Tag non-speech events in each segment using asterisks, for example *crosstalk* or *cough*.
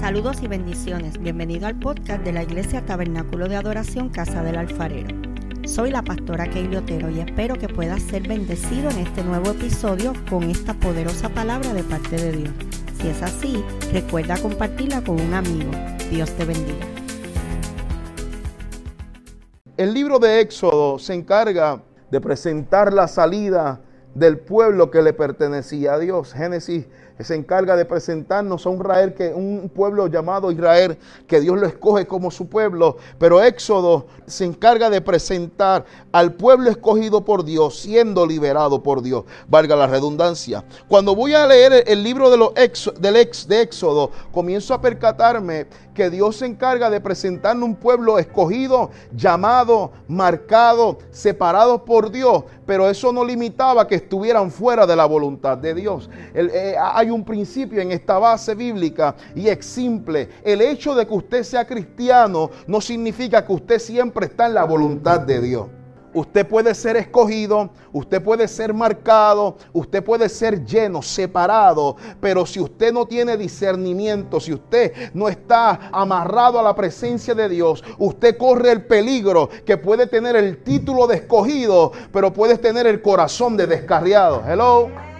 Saludos y bendiciones. Bienvenido al podcast de la Iglesia Tabernáculo de Adoración Casa del Alfarero. Soy la pastora Keili Otero y espero que puedas ser bendecido en este nuevo episodio con esta poderosa palabra de parte de Dios. Si es así, recuerda compartirla con un amigo. Dios te bendiga. El libro de Éxodo se encarga de presentar la salida del pueblo que le pertenecía a Dios. Génesis se encarga de presentarnos a un Israel que un pueblo llamado Israel que Dios lo escoge como su pueblo, pero Éxodo se encarga de presentar al pueblo escogido por Dios siendo liberado por Dios, valga la redundancia. Cuando voy a leer el libro de los del ex de Éxodo, comienzo a percatarme que Dios se encarga de presentarnos un pueblo escogido, llamado, marcado, separado por Dios, pero eso no limitaba que estuvieran fuera de la voluntad de Dios. Eh, hay un principio en esta base bíblica y es simple. El hecho de que usted sea cristiano no significa que usted siempre está en la voluntad de Dios. Usted puede ser escogido, usted puede ser marcado, usted puede ser lleno, separado, pero si usted no tiene discernimiento, si usted no está amarrado a la presencia de Dios, usted corre el peligro que puede tener el título de escogido, pero puede tener el corazón de descarriado. Hello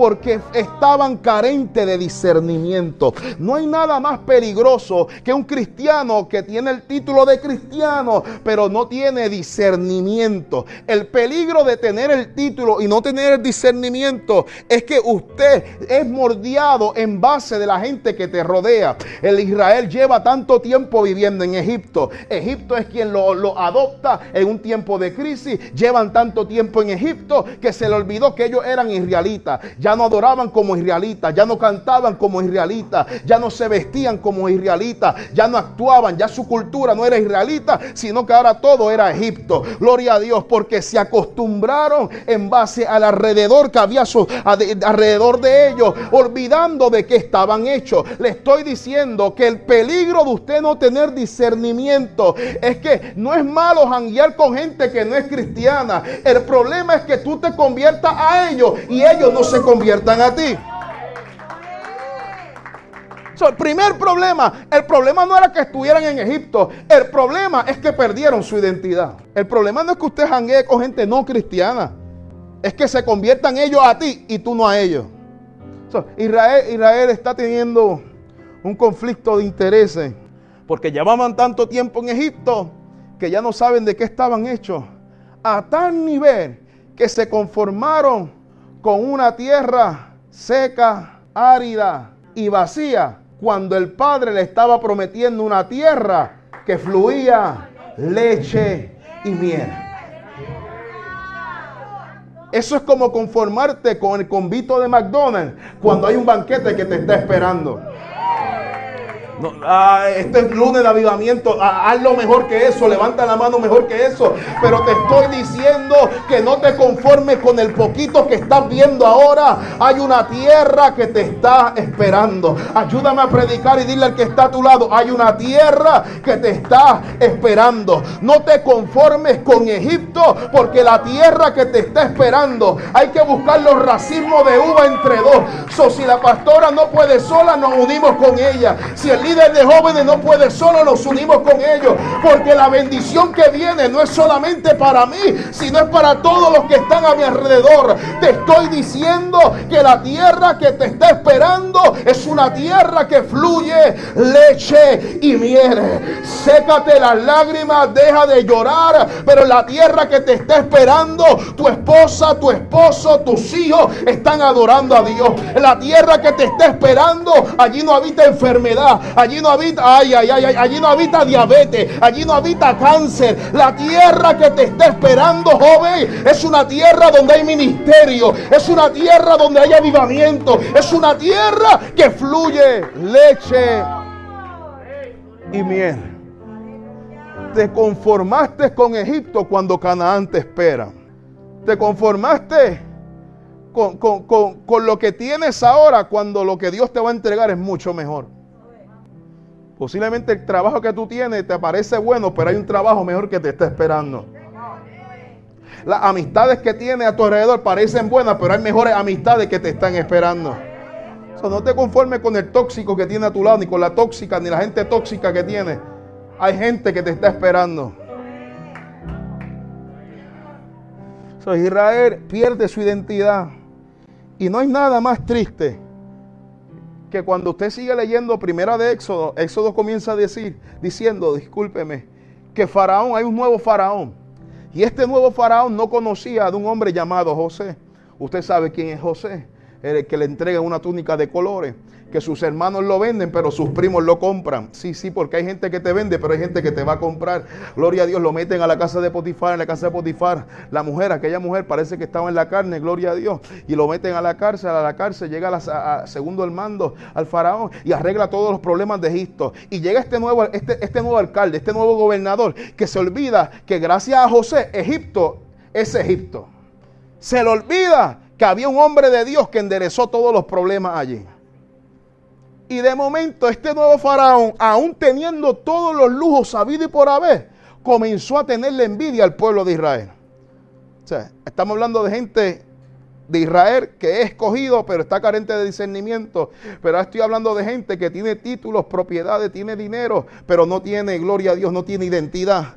porque estaban carentes de discernimiento. No hay nada más peligroso que un cristiano que tiene el título de cristiano, pero no tiene discernimiento. El peligro de tener el título y no tener el discernimiento es que usted es mordiado en base de la gente que te rodea. El Israel lleva tanto tiempo viviendo en Egipto. Egipto es quien lo, adopta en un tiempo de crisis. Llevan tanto tiempo en Egipto que se le olvidó que ellos eran israelitas. Ya no adoraban como israelitas, ya no cantaban como israelitas, ya no se vestían como israelitas, ya no actuaban, ya su cultura no era israelita, sino que ahora todo era Egipto. Gloria a Dios, porque se acostumbraron en base al alrededor que había alrededor de ellos, olvidando de qué estaban hechos. Le estoy diciendo que el peligro de usted no tener discernimiento es que no es malo janguear con gente que no es cristiana. El problema es que tú te conviertas a ellos y ellos no se convierten conviertan a ti. el primer problema, el problema no era que estuvieran en Egipto, el problema es que perdieron su identidad. El problema no es que usted janguee con gente no cristiana, es que se conviertan ellos a ti y tú no a ellos. Israel, Israel está teniendo un conflicto de intereses porque llevaban tanto tiempo en Egipto que ya no saben de qué estaban hechos. A tal nivel que se conformaron con una tierra seca, árida y vacía, cuando el Padre le estaba prometiendo una tierra que fluía leche y miel. Eso es como conformarte con el convito de McDonald's cuando hay un banquete que te está esperando. Este es lunes de avivamiento. Ah, hazlo mejor que eso. Levanta la mano mejor que eso. Pero te estoy diciendo que no te conformes con el poquito que estás viendo ahora. Hay una tierra que te está esperando. Ayúdame a predicar y dile al que está a tu lado. Hay una tierra que te está esperando. No te conformes con Egipto porque la tierra que te está esperando hay que buscar los racismos de uva entre dos. Si la pastora no puede sola, nos unimos con ella. Si el líder de jóvenes no puede solo, nos unimos con ellos. Porque la bendición que viene no es solamente para mí, sino es para todos los que están a mi alrededor. Te estoy diciendo que la tierra que te está esperando es una tierra que fluye leche y miel. Sécate las lágrimas, deja de llorar. Pero la tierra que te está esperando, tu esposa, tu esposo, tus hijos están adorando a Dios. La tierra que te está esperando, allí no habita enfermedad, Allí no habita, ay, ay, ay, allí no habita diabetes, allí no habita cáncer. La tierra que te está esperando, joven, es una tierra donde hay ministerio, es una tierra donde hay avivamiento, es una tierra que fluye leche y miel. Te conformaste con Egipto cuando Canaán te espera. Te conformaste con, con, lo que tienes ahora cuando lo que Dios te va a entregar es mucho mejor. Posiblemente el trabajo que tú tienes te parece bueno, pero hay un trabajo mejor que te está esperando. Las amistades que tienes a tu alrededor parecen buenas, pero hay mejores amistades que te están esperando. no te conformes con el tóxico que tiene a tu lado, ni con la tóxica, ni la gente tóxica que tiene. Hay gente que te está esperando. Israel pierde su identidad. Y no hay nada más triste que cuando usted sigue leyendo primera de Éxodo, Éxodo comienza a decir, diciendo, discúlpeme, que Faraón, hay un nuevo Faraón. Y este nuevo Faraón no conocía de un hombre llamado José. Usted sabe quién es José el que le entrega una túnica de colores, que sus hermanos lo venden, pero sus primos lo compran. Sí, sí, porque hay gente que te vende, pero hay gente que te va a comprar. Gloria a Dios, lo meten a la casa de Potifar, en la casa de Potifar. La mujer, aquella mujer parece que estaba en la carne, gloria a Dios, y lo meten a la cárcel, a la cárcel, llega a, segundo el mando al faraón y arregla todos los problemas de Egipto. Y llega este nuevo, este, este nuevo alcalde, este nuevo gobernador, que se olvida que gracias a José, Egipto es Egipto. Se le olvida que había un hombre de Dios que enderezó todos los problemas allí. Y de momento este nuevo faraón, aún teniendo todos los lujos sabidos y por haber, comenzó a tenerle envidia al pueblo de Israel. O sea, estamos hablando de gente de Israel que es escogido, pero está carente de discernimiento. Pero ahora estoy hablando de gente que tiene títulos, propiedades, tiene dinero, pero no tiene, gloria a Dios, no tiene identidad.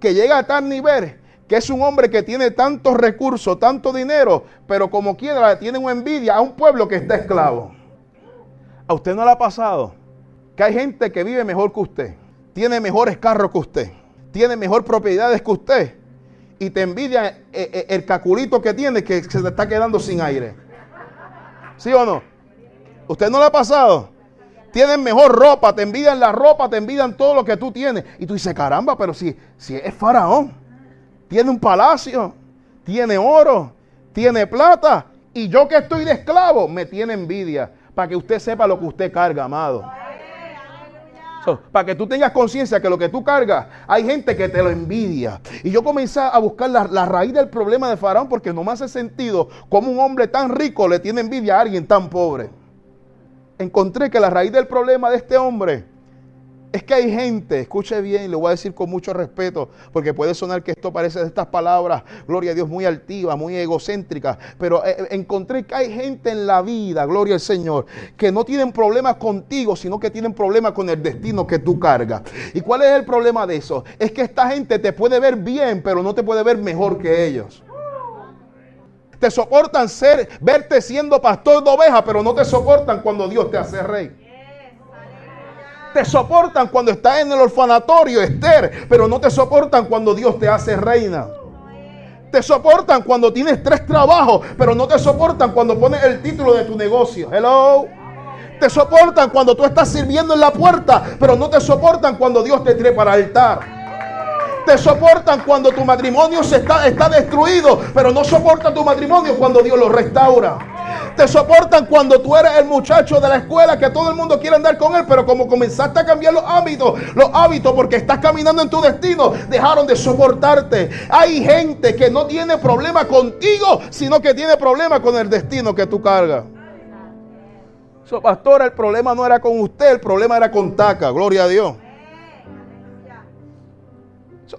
Que llega a tal nivel que es un hombre que tiene tantos recursos, tanto dinero, pero como quiera tiene una envidia a un pueblo que está esclavo. ¿A usted no le ha pasado que hay gente que vive mejor que usted, tiene mejores carros que usted, tiene mejor propiedades que usted y te envidia eh, eh, el caculito que tiene que se te está quedando sin aire? ¿Sí o no? ¿Usted no le ha pasado? Tienen mejor ropa, te envidian la ropa, te envidian todo lo que tú tienes. Y tú dices, caramba, pero si, si es faraón tiene un palacio, tiene oro, tiene plata. Y yo que estoy de esclavo, me tiene envidia. Para que usted sepa lo que usted carga, amado. para que tú tengas conciencia que lo que tú cargas, hay gente que te lo envidia. Y yo comencé a buscar la, la, raíz del problema de Faraón porque no me hace sentido cómo un hombre tan rico le tiene envidia a alguien tan pobre. Encontré que la raíz del problema de este hombre es que hay gente, escuche bien, le voy a decir con mucho respeto, porque puede sonar que esto parece de estas palabras, gloria a Dios, muy altiva, muy egocéntrica, pero eh, eh, encontré que hay gente en la vida, gloria al Señor, que no tienen problemas contigo, sino que tienen problemas con el destino que tú cargas. ¿Y cuál es el problema de eso? Es que esta gente te puede ver bien, pero no te puede ver mejor que ellos. Te soportan ser, verte siendo pastor de ovejas, pero no te soportan cuando Dios te hace rey. Te soportan cuando estás en el orfanatorio, Esther, pero no te soportan cuando Dios te hace reina. Te soportan cuando tienes tres trabajos, pero no te soportan cuando pones el título de tu negocio. Hello. Te soportan cuando tú estás sirviendo en la puerta, pero no te soportan cuando Dios te trae para altar. Te soportan cuando tu matrimonio se está, está destruido, pero no soportan tu matrimonio cuando Dios lo restaura. Te soportan cuando tú eres el muchacho de la escuela que todo el mundo quiere andar con él, pero como comenzaste a cambiar los hábitos, los hábitos porque estás caminando en tu destino, dejaron de soportarte. Hay gente que no tiene problema contigo, sino que tiene problema con el destino que tú cargas. So, pastora, el problema no era con usted, el problema era con Taca, gloria a Dios.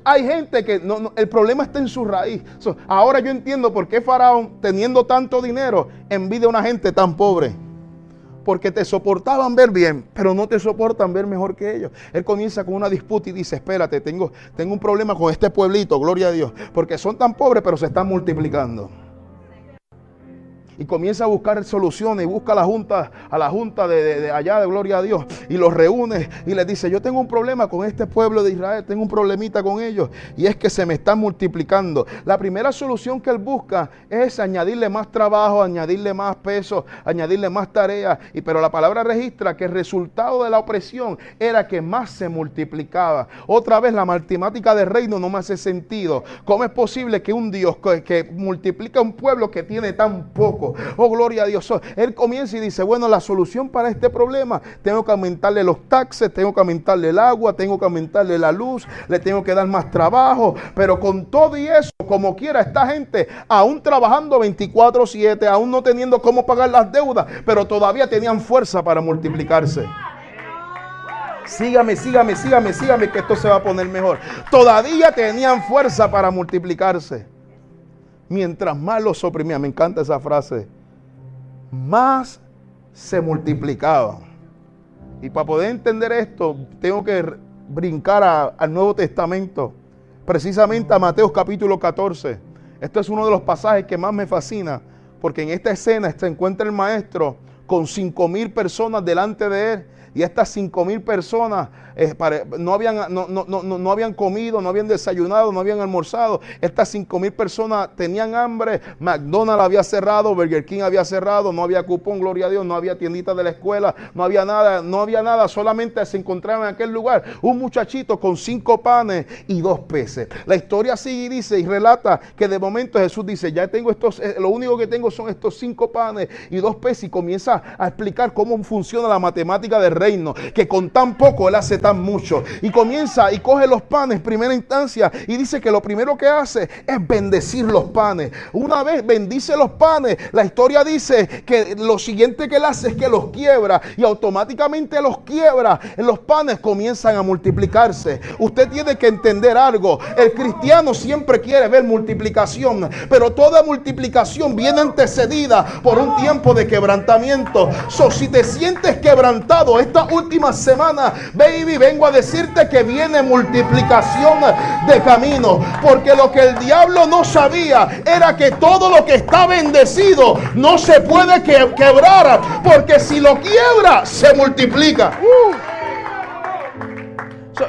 Hay gente que no, el problema está en su raíz. ahora yo entiendo por qué Faraón, teniendo tanto dinero, envidia a una gente tan pobre. Porque te soportaban ver bien, pero no te soportan ver mejor que ellos. Él comienza con una disputa y dice, espérate, tengo un problema con este pueblito, gloria a Dios. Porque son tan pobres, pero se están multiplicando y comienza a buscar soluciones y busca a la junta, a la junta de, allá de Gloria a Dios y los reúne y les dice, yo tengo un problema con este pueblo de Israel, tengo un problemita con ellos y es que se me están multiplicando. La primera solución que él busca es añadirle más trabajo, añadirle más peso, añadirle más tareas, y pero la palabra registra que el resultado de la opresión era que más se multiplicaba. Otra vez la matemática del reino no me hace sentido. ¿Cómo es posible que un Dios que, que multiplica un pueblo que tiene tan poco Oh, gloria a Dios. Él comienza y dice, bueno, la solución para este problema, tengo que aumentarle los taxes, tengo que aumentarle el agua, tengo que aumentarle la luz, le tengo que dar más trabajo. Pero con todo y eso, como quiera, esta gente, aún trabajando 24/7, aún no teniendo cómo pagar las deudas, pero todavía tenían fuerza para multiplicarse. Sígame, sígame, sígame, sígame, que esto se va a poner mejor. Todavía tenían fuerza para multiplicarse mientras más los oprimía, me encanta esa frase, más se multiplicaban. Y para poder entender esto, tengo que brincar al Nuevo Testamento, precisamente a Mateo capítulo 14. Este es uno de los pasajes que más me fascina, porque en esta escena se encuentra el maestro con cinco mil personas delante de él y estas cinco mil personas no, habían, no, no, no, habían comido, no habían desayunado, no habían almorzado. Estas cinco mil personas tenían hambre. McDonald's había cerrado, Burger King había cerrado, no había cupón, gloria a Dios, no había tiendita de la escuela, no había nada, no había nada, solamente se encontraba en aquel lugar un muchachito con cinco panes y dos peces. La historia sigue y dice y relata que de momento Jesús dice, ya tengo estos, eh, lo único que tengo son estos cinco panes y dos peces y comienza a explicar cómo funciona la matemática del reino, que con tan poco él hace tan mucho. Y comienza y coge los panes, primera instancia, y dice que lo primero que hace es bendecir los panes. Una vez bendice los panes, la historia dice que lo siguiente que él hace es que los quiebra y automáticamente los quiebra. Los panes comienzan a multiplicarse. Usted tiene que entender algo. El cristiano siempre quiere ver multiplicación, pero toda multiplicación viene antecedida por un tiempo de quebrantamiento. So, si te sientes quebrantado esta última semana, baby, ven vengo a decirte que viene multiplicación de camino. Porque lo que el diablo no sabía era que todo lo que está bendecido no se puede quebrar. Porque si lo quiebra, se multiplica. Uh.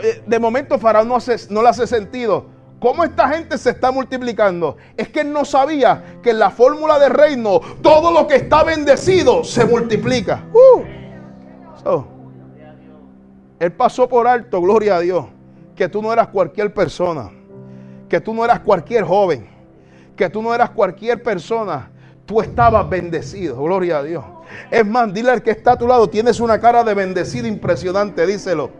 Eh, de momento Faraón no, hace, no le hace sentido. ¿Cómo esta gente se está multiplicando? Es que él no sabía que en la fórmula de reino todo lo que está bendecido se multiplica. Uh. Él pasó por alto, gloria a Dios, que tú no eras cualquier persona, que tú no eras cualquier joven, que tú no eras cualquier persona. Tú estabas bendecido, gloria a Dios. Es más, dile al que está a tu lado, tienes una cara de bendecido impresionante, díselo.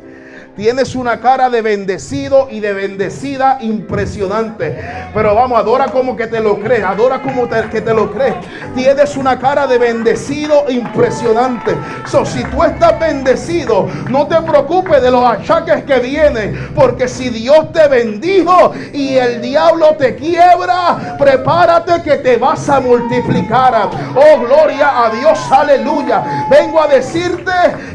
Tienes una cara de bendecido y de bendecida impresionante. Pero vamos, adora como que te lo crees. Adora como que te lo crees. Tienes una cara de bendecido impresionante. So, si tú estás bendecido, no te preocupes de los achaques que vienen. Porque si Dios te bendijo y el diablo te quiebra, prepárate que te vas a multiplicar. Oh, gloria a Dios, aleluya. Vengo a decirte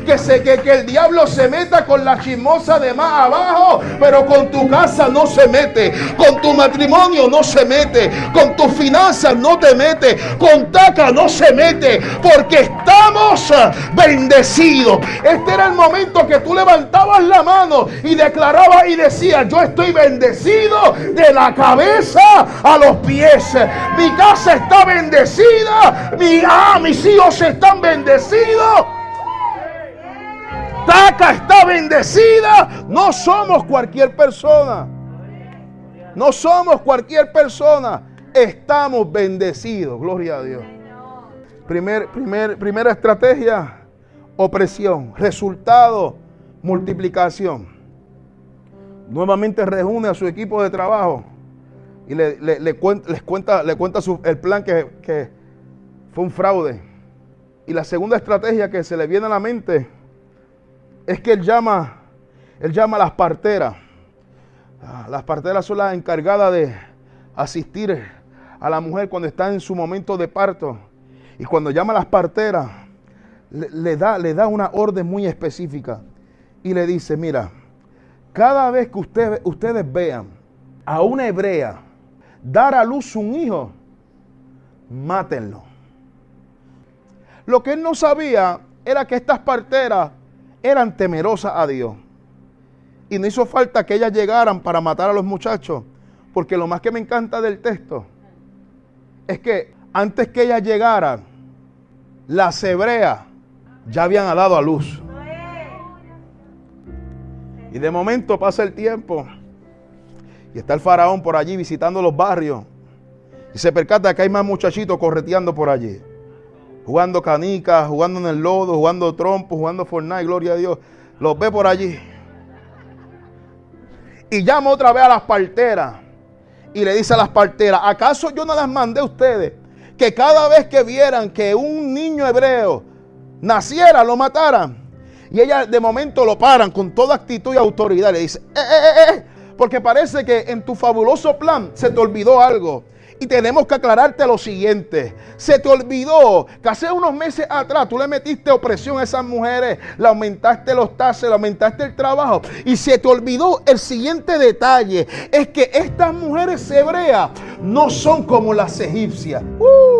que, se, que, que el diablo se meta con la chismosa de más abajo, pero con tu casa no se mete, con tu matrimonio no se mete, con tus finanzas no te mete, con taca no se mete, porque estamos bendecidos. Este era el momento que tú levantabas la mano y declarabas y decías, yo estoy bendecido de la cabeza a los pies. Mi casa está bendecida, mi, ah, mis hijos están bendecidos está bendecida. No somos cualquier persona. No somos cualquier persona. Estamos bendecidos. Gloria a Dios. Primer, primer, primera estrategia, opresión. Resultado, multiplicación. Nuevamente reúne a su equipo de trabajo y le, les cuenta, le cuenta el plan que, que fue un fraude. Y la segunda estrategia que se le viene a la mente es que él llama, él llama a las parteras. Ah, las parteras son las encargadas de asistir a la mujer cuando está en su momento de parto. Y cuando llama a las parteras, le, da, le da una orden muy específica. Y le dice, mira, cada vez que ustedes vean a una hebrea dar a luz un hijo, mátenlo. Lo que él no sabía era que estas parteras eran temerosas a Dios. Y no hizo falta que ellas llegaran para matar a los muchachos, porque lo más que me encanta del texto es que antes que ellas llegaran, las hebreas ya habían dado a luz. Y de momento pasa el tiempo y está el faraón por allí visitando los barrios y se percata que hay más muchachitos correteando por allí jugando canicas, jugando en el lodo, jugando trompo, jugando Fortnite, gloria a Dios. Los ve por allí. Y llama otra vez a las parteras. Y le dice a las parteras, ¿acaso yo no las mandé a ustedes? Que cada vez que vieran que un niño hebreo naciera, lo mataran. Y ellas de momento lo paran con toda actitud y autoridad. Le dice, eh, eh, eh, eh, porque parece que en tu fabuloso plan se te olvidó algo. Y tenemos que aclararte lo siguiente. Se te olvidó que hace unos meses atrás tú le metiste opresión a esas mujeres, le aumentaste los tases, le aumentaste el trabajo. Y se te olvidó el siguiente detalle. Es que estas mujeres hebreas no son como las egipcias. Uh.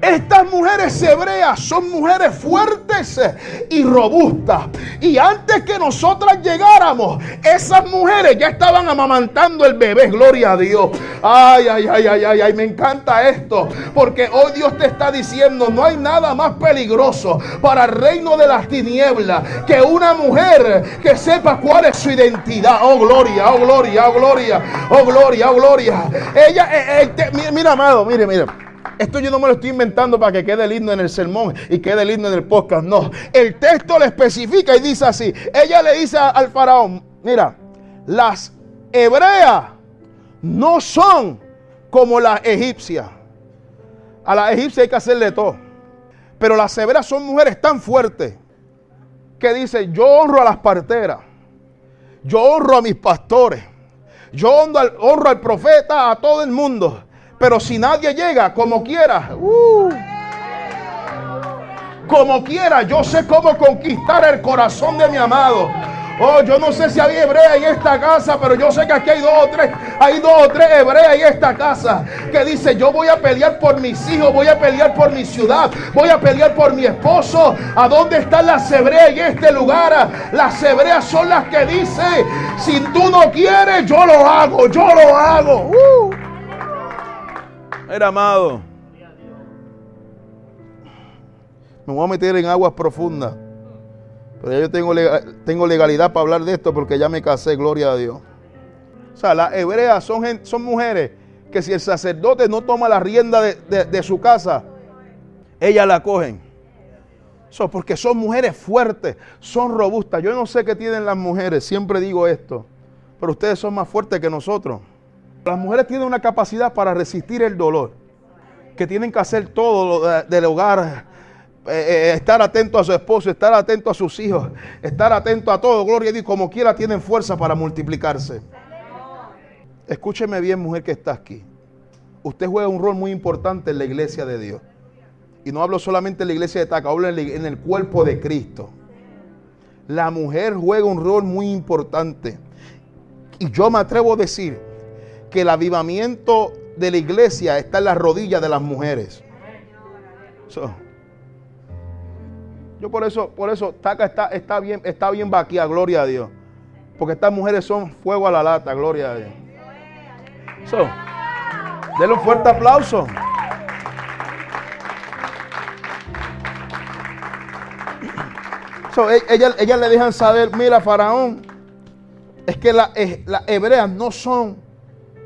Estas mujeres hebreas son mujeres fuertes y robustas. Y antes que nosotras llegáramos, esas mujeres ya estaban amamantando el bebé. Gloria a Dios. Ay, ay, ay, ay, ay, ay, me encanta esto. Porque hoy Dios te está diciendo, no hay nada más peligroso para el reino de las tinieblas que una mujer que sepa cuál es su identidad. Oh, gloria, oh, gloria, oh, gloria, oh, gloria, oh, gloria. Ella, eh, eh, mira, amado, mire, mire. Esto yo no me lo estoy inventando para que quede lindo en el sermón y quede lindo en el podcast. No, el texto le especifica y dice así. Ella le dice al faraón, mira, las hebreas no son como las egipcias. A las egipcias hay que hacerle todo. Pero las hebreas son mujeres tan fuertes que dice, yo honro a las parteras, yo honro a mis pastores, yo honro al, honro al profeta, a todo el mundo. Pero si nadie llega, como quiera, uh, como quiera, yo sé cómo conquistar el corazón de mi amado. Oh, yo no sé si hay hebrea en esta casa, pero yo sé que aquí hay dos o tres, hay dos o tres hebreas en esta casa que dice, yo voy a pelear por mis hijos, voy a pelear por mi ciudad, voy a pelear por mi esposo. ¿A dónde están las hebreas en este lugar? Las hebreas son las que dicen, si tú no quieres, yo lo hago, yo lo hago. Uh. Era amado. Me voy a meter en aguas profundas. Pero yo tengo, tengo legalidad para hablar de esto porque ya me casé, gloria a Dios. O sea, las hebreas son, son mujeres que si el sacerdote no toma la rienda de, su casa, ellas la cogen. Eso porque son mujeres fuertes, son robustas. Yo no sé qué tienen las mujeres, siempre digo esto, pero ustedes son más fuertes que nosotros. Las mujeres tienen una capacidad para resistir el dolor, que tienen que hacer todo del hogar, eh, eh, estar atento a su esposo, estar atento a sus hijos, estar atento a todo, gloria a Dios, como quiera tienen fuerza para multiplicarse. Escúcheme bien, mujer que está aquí. Usted juega un rol muy importante en la iglesia de Dios. Y no hablo solamente en la iglesia de Taca, hablo en el cuerpo de Cristo. La mujer juega un rol muy importante. Y yo me atrevo a decir que el avivamiento de la iglesia está en las rodillas de las mujeres. yo por eso, por eso, Taca está, está bien, está bien vaquía, gloria a Dios. Porque estas mujeres son fuego a la lata, gloria a Dios. So, denle un fuerte aplauso. So, e, ella, le dejan saber, mira, Faraón, es que las hebreas no son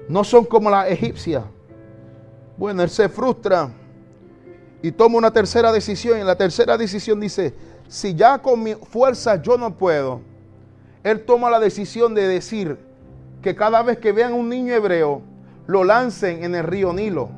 no son como las egipcias. Bueno, él se frustra y toma una tercera decisión. Y la tercera decisión dice, si ya con mi fuerza yo no puedo, él toma la decisión de decir que cada vez que vean un niño hebreo, lo lancen en el río Nilo.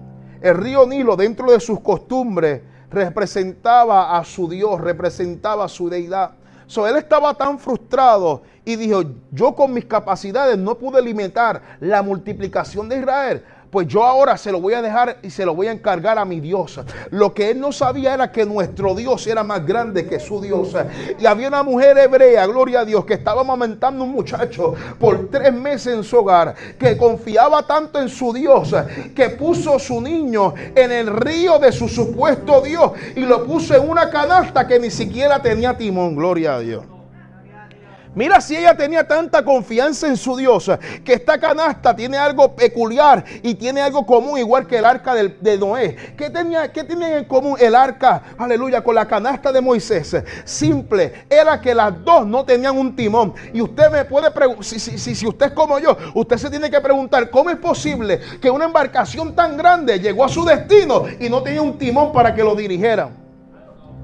El río Nilo, dentro de sus costumbres, representaba a su Dios, representaba a su deidad. So, él estaba tan frustrado y dijo, yo con mis capacidades no pude limitar la multiplicación de Israel pues yo ahora se lo voy a dejar y se lo voy a encargar a mi Dios. Lo que él no sabía era que nuestro Dios era más grande que su Dios. Y había una mujer hebrea, gloria a Dios, que estaba amamentando un muchacho por tres meses en su hogar, que confiaba tanto en su Dios, que puso su niño en el río de su supuesto Dios y lo puso en una canasta que ni siquiera tenía timón, gloria a Dios. Mira si ella tenía tanta confianza en su Dios, que esta canasta tiene algo peculiar y tiene algo común, igual que el arca de, Noé. ¿Qué tenía, ¿Qué en común el arca, aleluya, con la canasta de Moisés? Simple, era que las dos no tenían un timón. Y usted me puede preguntar, si, si, si usted es como yo, usted se tiene que preguntar, ¿cómo es posible que una embarcación tan grande llegó a su destino y no tenía un timón para que lo dirigieran?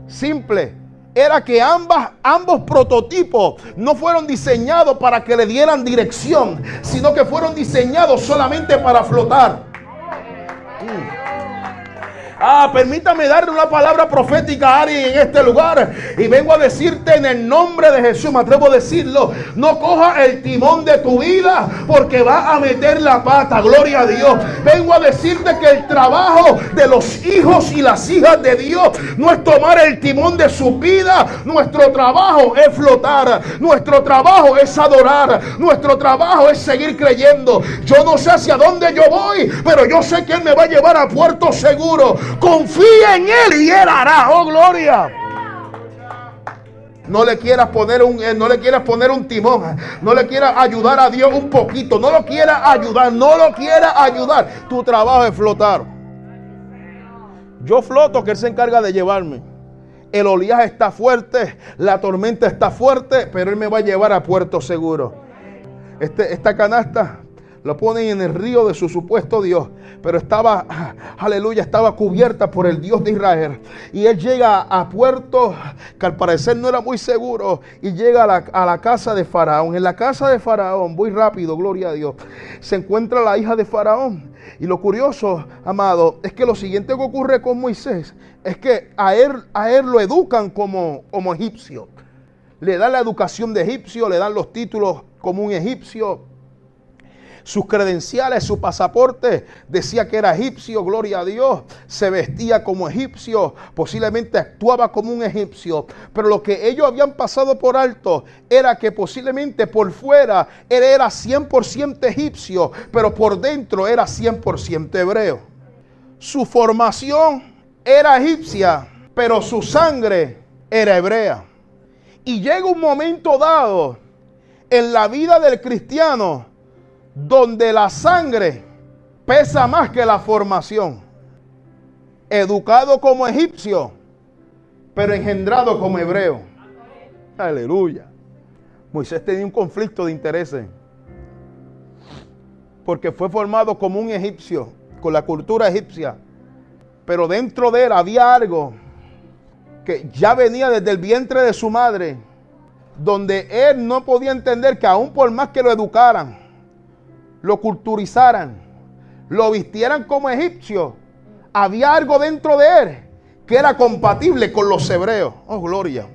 Simple era que ambas, ambos prototipos no fueron diseñados para que le dieran dirección, sino que fueron diseñados solamente para flotar. Ah, permítame darle una palabra profética a alguien en este lugar. Y vengo a decirte en el nombre de Jesús, me atrevo a decirlo. No coja el timón de tu vida porque va a meter la pata. Gloria a Dios. Vengo a decirte que el trabajo de los hijos y las hijas de Dios no es tomar el timón de su vida. Nuestro trabajo es flotar. Nuestro trabajo es adorar. Nuestro trabajo es seguir creyendo. Yo no sé hacia dónde yo voy, pero yo sé que Él me va a llevar a puerto seguro. Confía en Él y Él hará. Oh, gloria. No le quieras poner un, eh, no le quieras poner un timón. No le quieras ayudar a Dios un poquito. No lo quieras ayudar. No lo quieras ayudar. Tu trabajo es flotar. Yo floto que Él se encarga de llevarme. El oleaje está fuerte, la tormenta está fuerte, pero Él me va a llevar a puerto seguro. Este, esta canasta lo ponen en el río de su supuesto Dios, pero estaba, aleluya, estaba cubierta por el Dios de Israel. Y él llega a puerto que al parecer no era muy seguro y llega a la, a la casa de Faraón. En la casa de Faraón, muy rápido, gloria a Dios, se encuentra la hija de Faraón. Y lo curioso, amado, es que lo siguiente que ocurre con Moisés es que a él, a él lo educan como, como egipcio. Le dan la educación de egipcio, le dan los títulos como un egipcio sus credenciales, su pasaporte, decía que era egipcio, gloria a Dios, se vestía como egipcio, posiblemente actuaba como un egipcio, pero lo que ellos habían pasado por alto era que posiblemente por fuera él era 100% egipcio, pero por dentro era 100% hebreo. Su formación era egipcia, pero su sangre era hebrea. Y llega un momento dado en la vida del cristiano donde la sangre pesa más que la formación. Educado como egipcio, pero engendrado como hebreo. Aleluya. Moisés tenía un conflicto de intereses. Porque fue formado como un egipcio, con la cultura egipcia. Pero dentro de él había algo que ya venía desde el vientre de su madre, donde él no podía entender que aún por más que lo educaran, lo culturizaran, lo vistieran como egipcio, había algo dentro de él que era compatible con los hebreos. Oh, gloria.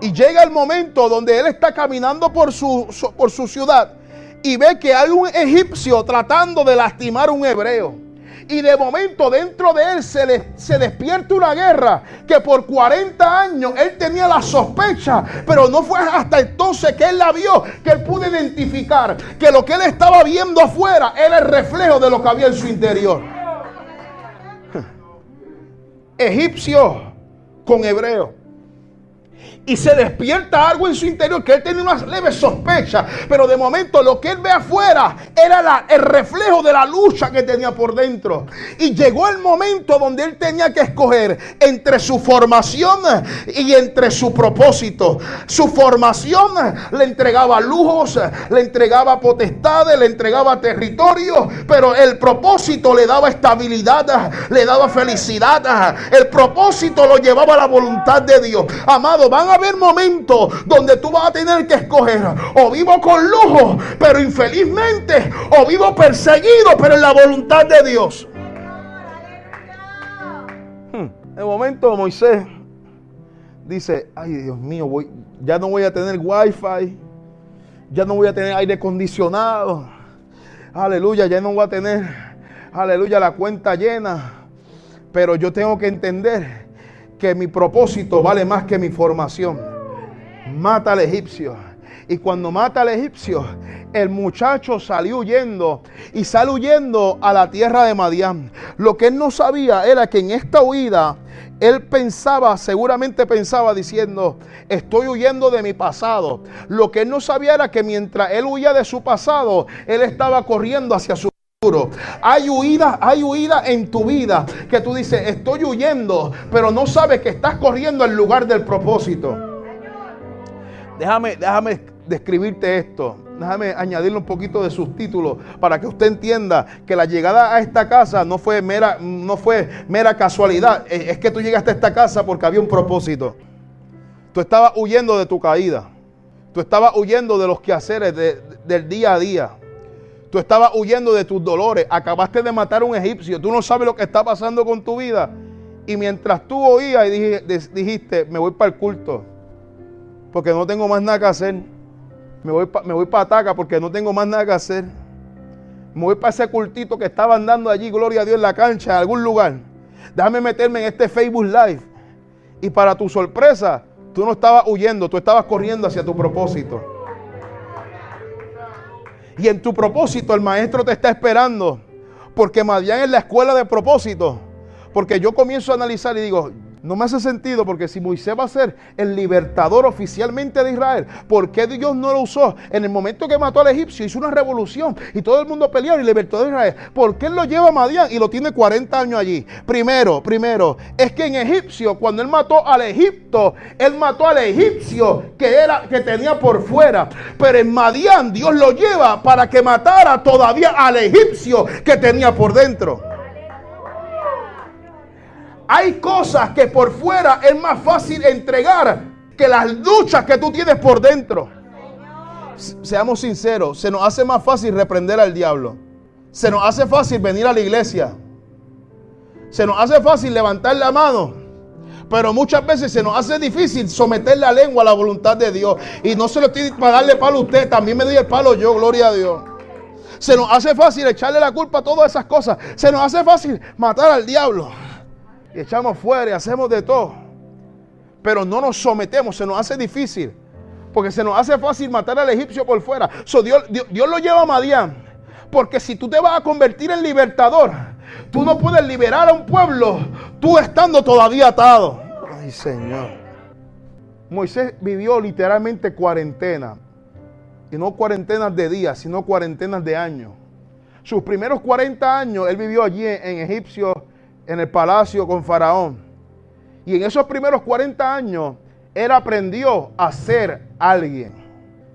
Y llega el momento donde él está caminando por su, por su ciudad y ve que hay un egipcio tratando de lastimar a un hebreo. Y de momento dentro de él se, se despierta una guerra que por 40 años él tenía la sospecha, pero no fue hasta entonces que él la vio, que él pudo identificar que lo que él estaba viendo afuera era el reflejo de lo que había en su interior. *laughs* Egipcio con hebreo y se despierta algo en su interior que él tenía una leve sospecha, pero de momento lo que él ve afuera era el reflejo de la lucha que tenía por dentro. Y llegó el momento donde él tenía que escoger entre su formación y entre su propósito. Su formación le entregaba lujos, le entregaba potestades, le entregaba territorio, pero el propósito le daba estabilidad, le daba felicidad. El propósito lo llevaba a la voluntad de Dios. Amado, van a haber momentos donde tú vas a tener que escoger o vivo con lujo, pero infelizmente, o vivo perseguido, pero en la voluntad de Dios. En hmm. el momento Moisés dice, ay Dios mío, voy, ya no voy a tener wifi, ya no voy a tener aire acondicionado, aleluya, ya no voy a tener, aleluya, la cuenta llena, pero yo tengo que entender que mi propósito vale más que mi formación. Mata al egipcio. Y cuando mata al egipcio, el muchacho salió huyendo y sale huyendo a la tierra de Madián. Lo que él no sabía era que en esta huida él pensaba, seguramente pensaba diciendo, estoy huyendo de mi pasado. Lo que él no sabía era que mientras él huía de su pasado, él estaba corriendo hacia su hay huida, hay huida en tu vida que tú dices, estoy huyendo, pero no sabes que estás corriendo al lugar del propósito. Déjame, déjame describirte esto. Déjame añadirle un poquito de subtítulos para que usted entienda que la llegada a esta casa no fue mera, no fue mera casualidad. Es que tú llegaste a esta casa porque había un propósito. Tú estabas huyendo de tu caída. Tú estabas huyendo de los quehaceres del día a día. Tú estabas huyendo de tus dolores. Acabaste de matar a un egipcio. Tú no sabes lo que está pasando con tu vida. Y mientras tú oías y dijiste, me voy para el culto. Porque no tengo más nada que hacer. Me voy, me voy para Ataca porque no tengo más nada que hacer. Me voy para ese cultito que estaban dando allí, gloria a Dios, en la cancha, en algún lugar. Déjame meterme en este Facebook Live. Y para tu sorpresa, tú no estabas huyendo, tú estabas corriendo hacia tu propósito. Y en tu propósito el maestro te está esperando. Porque Madián es la escuela de propósito. Porque yo comienzo a analizar y digo, no me hace sentido porque si Moisés va a ser el libertador oficialmente de Israel, ¿por qué Dios no lo usó? En el momento que mató al egipcio, hizo una revolución y todo el mundo peleó y libertó a Israel. ¿Por qué él lo lleva a Madián y lo tiene 40 años allí? Primero, primero, es que en egipcio, cuando él mató al Egipto, él mató al egipcio que, era, que tenía por fuera. Pero en Madián Dios lo lleva para que matara todavía al egipcio que tenía por dentro. Hay cosas que por fuera es más fácil entregar que las luchas que tú tienes por dentro. Seamos sinceros, se nos hace más fácil reprender al diablo. Se nos hace fácil venir a la iglesia. Se nos hace fácil levantar la mano. Pero muchas veces se nos hace difícil someter la lengua a la voluntad de Dios. Y no se lo estoy para darle palo a usted, también me doy el palo yo, gloria a Dios. Se nos hace fácil echarle la culpa a todas esas cosas. Se nos hace fácil matar al diablo y echamos fuera y hacemos de todo. Pero no nos sometemos, se nos hace difícil. Porque se nos hace fácil matar al egipcio por fuera. Dios, Dios, lo lleva a Madián. Porque si tú te vas a convertir en libertador, tú no puedes liberar a un pueblo tú estando todavía atado. Ay, Señor. Moisés vivió literalmente cuarentena. Y no cuarentenas de días, sino cuarentenas de años. Sus primeros 40 años él vivió allí en Egipcio en el palacio con Faraón. Y en esos primeros 40 años, él aprendió a ser alguien.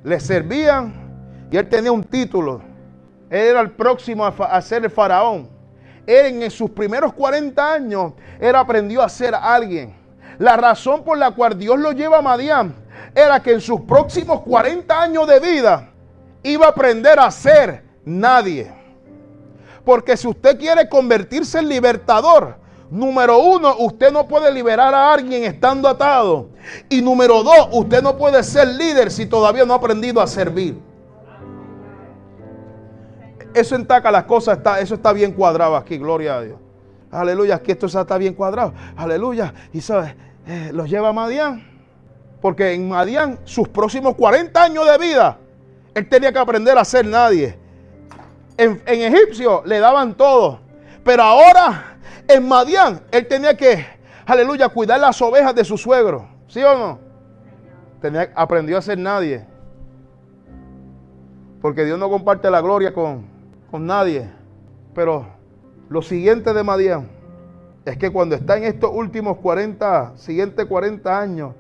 Le servían y él tenía un título. Él era el próximo a, ser el faraón. Él en sus primeros 40 años, él aprendió a ser alguien. La razón por la cual Dios lo lleva a Madián era que en sus próximos 40 años de vida iba a aprender a ser nadie. Porque si usted quiere convertirse en libertador, número uno, usted no puede liberar a alguien estando atado. Y número dos, usted no puede ser líder si todavía no ha aprendido a servir. Eso entaca las cosas, está, eso está bien cuadrado aquí, gloria a Dios. Aleluya, aquí esto está bien cuadrado. Aleluya. Y sabes, eh, los lleva a Madián. Porque en Madián, sus próximos 40 años de vida, él tenía que aprender a ser nadie. En, egipcio le daban todo. Pero ahora en Madián él tenía que, aleluya, cuidar las ovejas de su suegro. ¿Sí o no? Tenía, aprendió a ser nadie. Porque Dios no comparte la gloria con, con nadie. Pero lo siguiente de Madián es que cuando está en estos últimos 40, siguientes 40 años,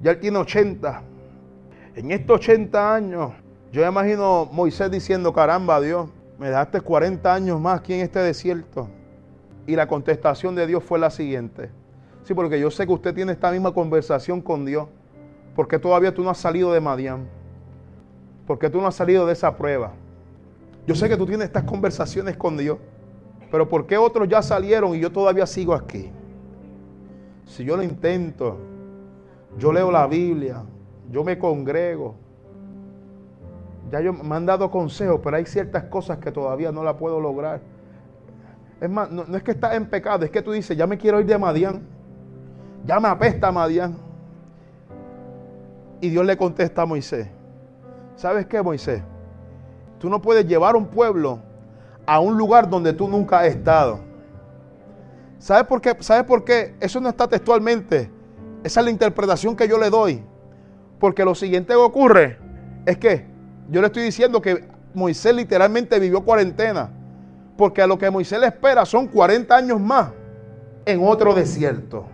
ya él tiene 80. En estos 80 años, yo imagino Moisés diciendo, caramba, Dios, me dejaste 40 años más aquí en este desierto. Y la contestación de Dios fue la siguiente. Sí, porque yo sé que usted tiene esta misma conversación con Dios. porque todavía tú no has salido de Madián? porque tú no has salido de esa prueba? Yo sé que tú tienes estas conversaciones con Dios. Pero ¿por qué otros ya salieron y yo todavía sigo aquí? Si yo lo intento, yo leo la Biblia, yo me congrego, ya yo, me han dado consejos, pero hay ciertas cosas que todavía no la puedo lograr. Es más, no, es que estás en pecado, es que tú dices, ya me quiero ir de Madián. Ya me apesta Madián. Y Dios le contesta a Moisés, ¿sabes qué, Moisés? Tú no puedes llevar un pueblo a un lugar donde tú nunca has estado. ¿Sabes por qué? ¿Sabes por qué? Eso no está textualmente. Esa es la interpretación que yo le doy. Porque lo siguiente que ocurre es que yo le estoy diciendo que Moisés literalmente vivió cuarentena. Porque a lo que Moisés le espera son 40 años más en otro desierto.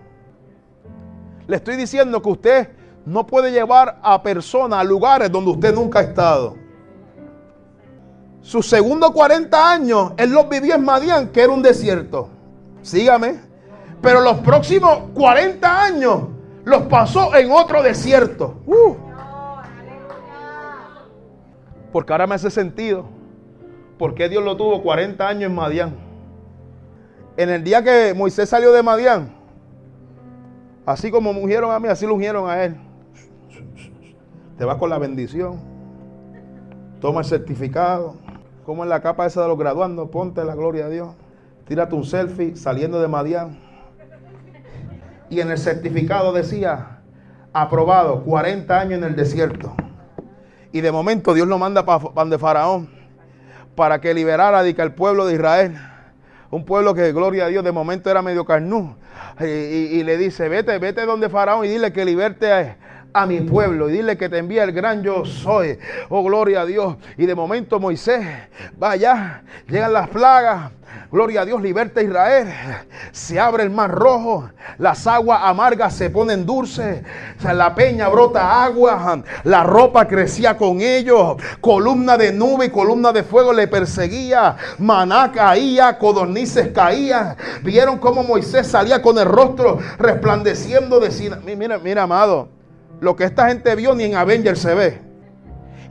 Le estoy diciendo que usted no puede llevar a personas a lugares donde usted nunca ha estado. Sus segundos 40 años, él los vivió en Madián, que era un desierto. Sígame. Pero los próximos 40 años los pasó en otro desierto. Uh. Porque ahora me hace sentido. por qué Dios lo tuvo 40 años en Madián. En el día que Moisés salió de Madián, así como ungieron a mí, así lo ungieron a él. Te vas con la bendición. Toma el certificado. Como en la capa esa de los graduandos, ponte la gloria a Dios. Tírate un selfie saliendo de Madián. Y en el certificado decía, aprobado, 40 años en el desierto. Y de momento Dios lo manda para de Faraón para que liberara al pueblo de Israel. Un pueblo que, gloria a Dios, de momento era medio carnú. Y, y, le dice, vete, vete donde Faraón y dile que liberte a, a mi pueblo y dile que te envía el gran yo soy. Oh, gloria a Dios. Y de momento Moisés va allá, llegan las plagas. Gloria a Dios, liberta a Israel. Se abre el mar rojo. Las aguas amargas se ponen dulces. la peña brota agua. La ropa crecía con ellos. Columna de nube y columna de fuego le perseguía. Maná caía, codornices caían. Vieron cómo Moisés salía con el rostro resplandeciendo de Mira, mira, amado. Lo que esta gente vio ni en Avengers se ve.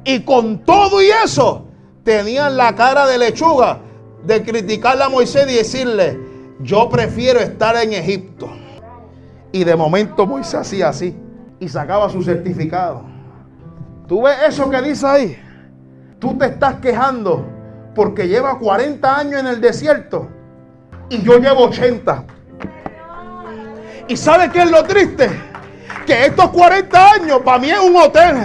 Y con todo y eso, tenían la cara de lechuga de criticarle a Moisés y decirle, yo prefiero estar en Egipto. Y de momento Moisés hacía así y sacaba su certificado. ¿Tú ves eso que dice ahí? Tú te estás quejando porque lleva 40 años en el desierto y yo llevo 80. ¿Y sabe qué es lo triste? Que estos 40 años para mí es un hotel.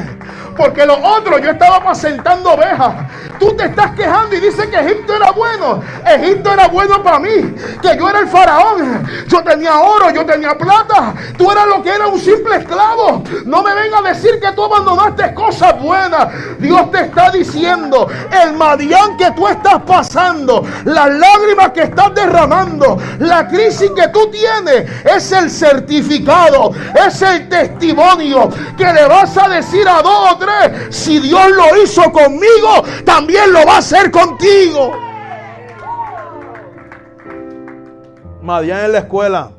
Porque los otros yo estaba apacentando ovejas. Tú te estás quejando y dices que Egipto era bueno. Egipto era bueno para mí. Que yo era el faraón. Yo tenía oro, yo tenía plata. Tú eras lo que era un simple esclavo. No me venga a decir que tú abandonaste cosas buenas. Dios te está diciendo, el Madián que tú estás pasando, las lágrimas que estás derramando, la crisis que tú tienes, es el certificado, es el testimonio que le vas a decir a dos si Dios lo hizo conmigo, también lo va a hacer contigo. Madian en la escuela,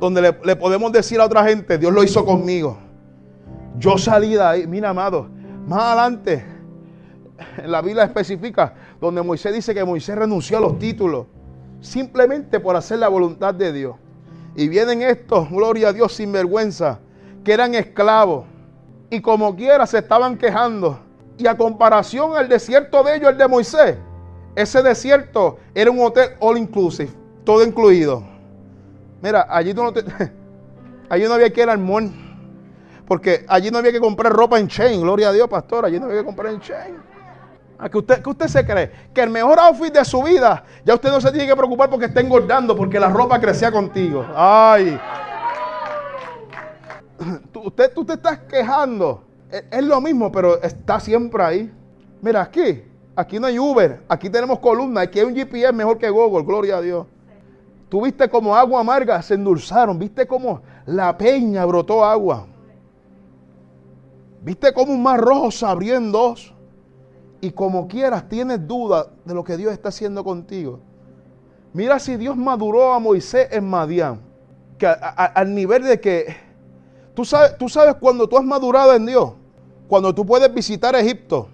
donde le, le, podemos decir a otra gente, Dios lo hizo conmigo. Yo salí de ahí, mira amado, más adelante, la Biblia específica, donde Moisés dice que Moisés renunció a los títulos, simplemente por hacer la voluntad de Dios. Y vienen estos, gloria a Dios, sin vergüenza, que eran esclavos. Y como quiera se estaban quejando y a comparación al desierto de ellos, el de Moisés, ese desierto era un hotel all inclusive, todo incluido. Mira, allí no, *laughs* allí no había que ir al mall, porque allí no había que comprar ropa en chain, gloria a Dios, pastor, allí no había que comprar en chain. ¿A que usted, usted se cree? Que el mejor outfit de su vida, ya usted no se tiene que preocupar porque está engordando, porque la ropa crecía contigo. Ay. Usted, tú te estás quejando es lo mismo, pero está siempre ahí. Mira, aquí, aquí no hay Uber, aquí tenemos columna, aquí hay un GPS mejor que Google, gloria a Dios. Tú viste como agua amarga se endulzaron, viste como la peña brotó agua. Viste como un mar rojo se abrió en dos. Y como quieras, tienes duda de lo que Dios está haciendo contigo. Mira si Dios maduró a Moisés en Madián. Que al nivel de que tú sabes, tú sabes cuando tú has madurado en Dios cuando tú puedes visitar Egipto,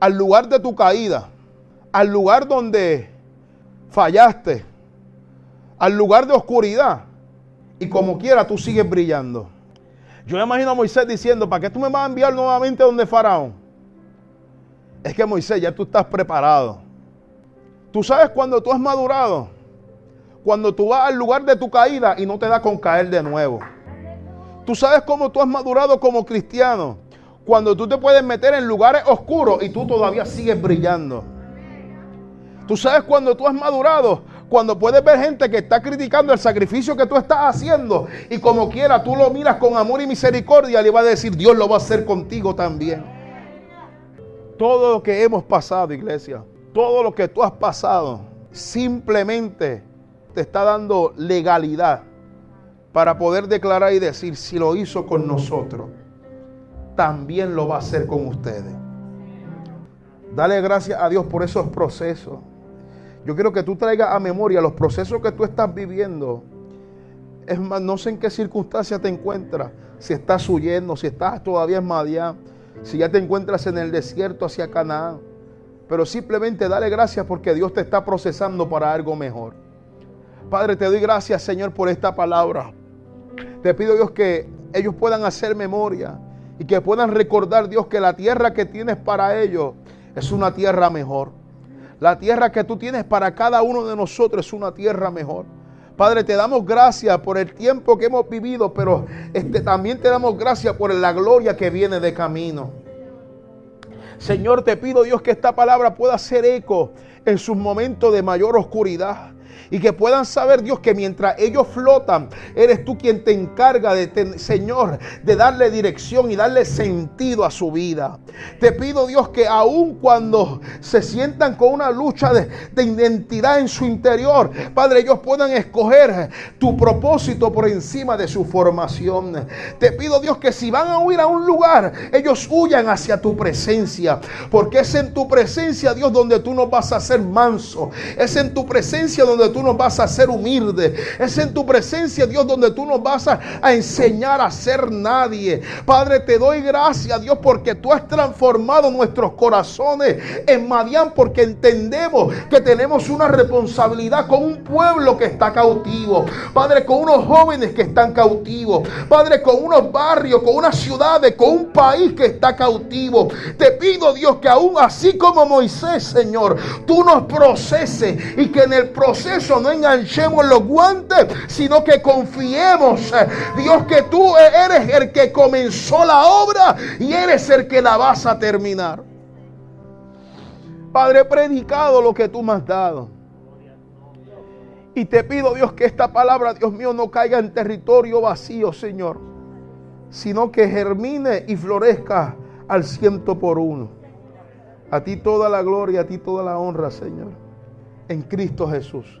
al lugar de tu caída, al lugar donde fallaste, al lugar de oscuridad, y como quiera tú sigues brillando. Yo me imagino a Moisés diciendo, ¿para qué tú me vas a enviar nuevamente donde Faraón? Es que Moisés, ya tú estás preparado. Tú sabes cuando tú has madurado, cuando tú vas al lugar de tu caída y no te da con caer de nuevo. Tú sabes cómo tú has madurado como cristiano cuando tú te puedes meter en lugares oscuros y tú todavía sigues brillando. Tú sabes cuando tú has madurado, cuando puedes ver gente que está criticando el sacrificio que tú estás haciendo y como quiera tú lo miras con amor y misericordia, le va a decir, Dios lo va a hacer contigo también. Todo lo que hemos pasado, iglesia, todo lo que tú has pasado, simplemente te está dando legalidad para poder declarar y decir si lo hizo con nosotros también lo va a hacer con ustedes. Dale gracias a Dios por esos procesos. Yo quiero que tú traigas a memoria los procesos que tú estás viviendo. Es más, no sé en qué circunstancia te encuentras. Si estás huyendo, si estás todavía en Madián, si ya te encuentras en el desierto hacia Canaán. pero simplemente dale gracias porque Dios te está procesando para algo mejor. Padre, te doy gracias, Señor, por esta palabra. Te pido, Dios, que ellos puedan hacer memoria y que puedan recordar, Dios, que la tierra que tienes para ellos es una tierra mejor. La tierra que tú tienes para cada uno de nosotros es una tierra mejor. Padre, te damos gracias por el tiempo que hemos vivido, pero este, también te damos gracias por la gloria que viene de camino. Señor, te pido Dios que esta palabra pueda hacer eco en sus momentos de mayor oscuridad. Y que puedan saber, Dios, que mientras ellos flotan, eres tú quien te encarga de, Señor, de darle dirección y darle sentido a su vida. Te pido, Dios, que aun cuando se sientan con una lucha de, de identidad en su interior, Padre, ellos puedan escoger tu propósito por encima de su formación. Te pido, Dios, que si van a huir a un lugar, ellos huyan hacia tu presencia. Porque es en tu presencia, Dios, donde tú nos vas a hacer manso. Es en tu presencia donde tú tú nos vas a hacer humilde. Es en tu presencia, Dios, donde tú nos vas a, enseñar a ser nadie. Padre, te doy gracias, Dios, porque tú has transformado nuestros corazones en Madián, porque entendemos que tenemos una responsabilidad con un pueblo que está cautivo. Padre, con unos jóvenes que están cautivos. Padre, con unos barrios, con unas ciudades, con un país que está cautivo. Te pido, Dios, que aún así como Moisés, Señor, tú nos proceses y que en el proceso no enganchemos los guantes, sino que confiemos, eh, Dios, que tú eres el que comenzó la obra y eres el que la vas a terminar. Padre, he predicado lo que tú me has dado. Y te pido, Dios, que esta palabra, Dios mío, no caiga en territorio vacío, Señor, sino que germine y florezca al ciento por uno. A ti toda la gloria, a ti toda la honra, Señor, en Cristo Jesús.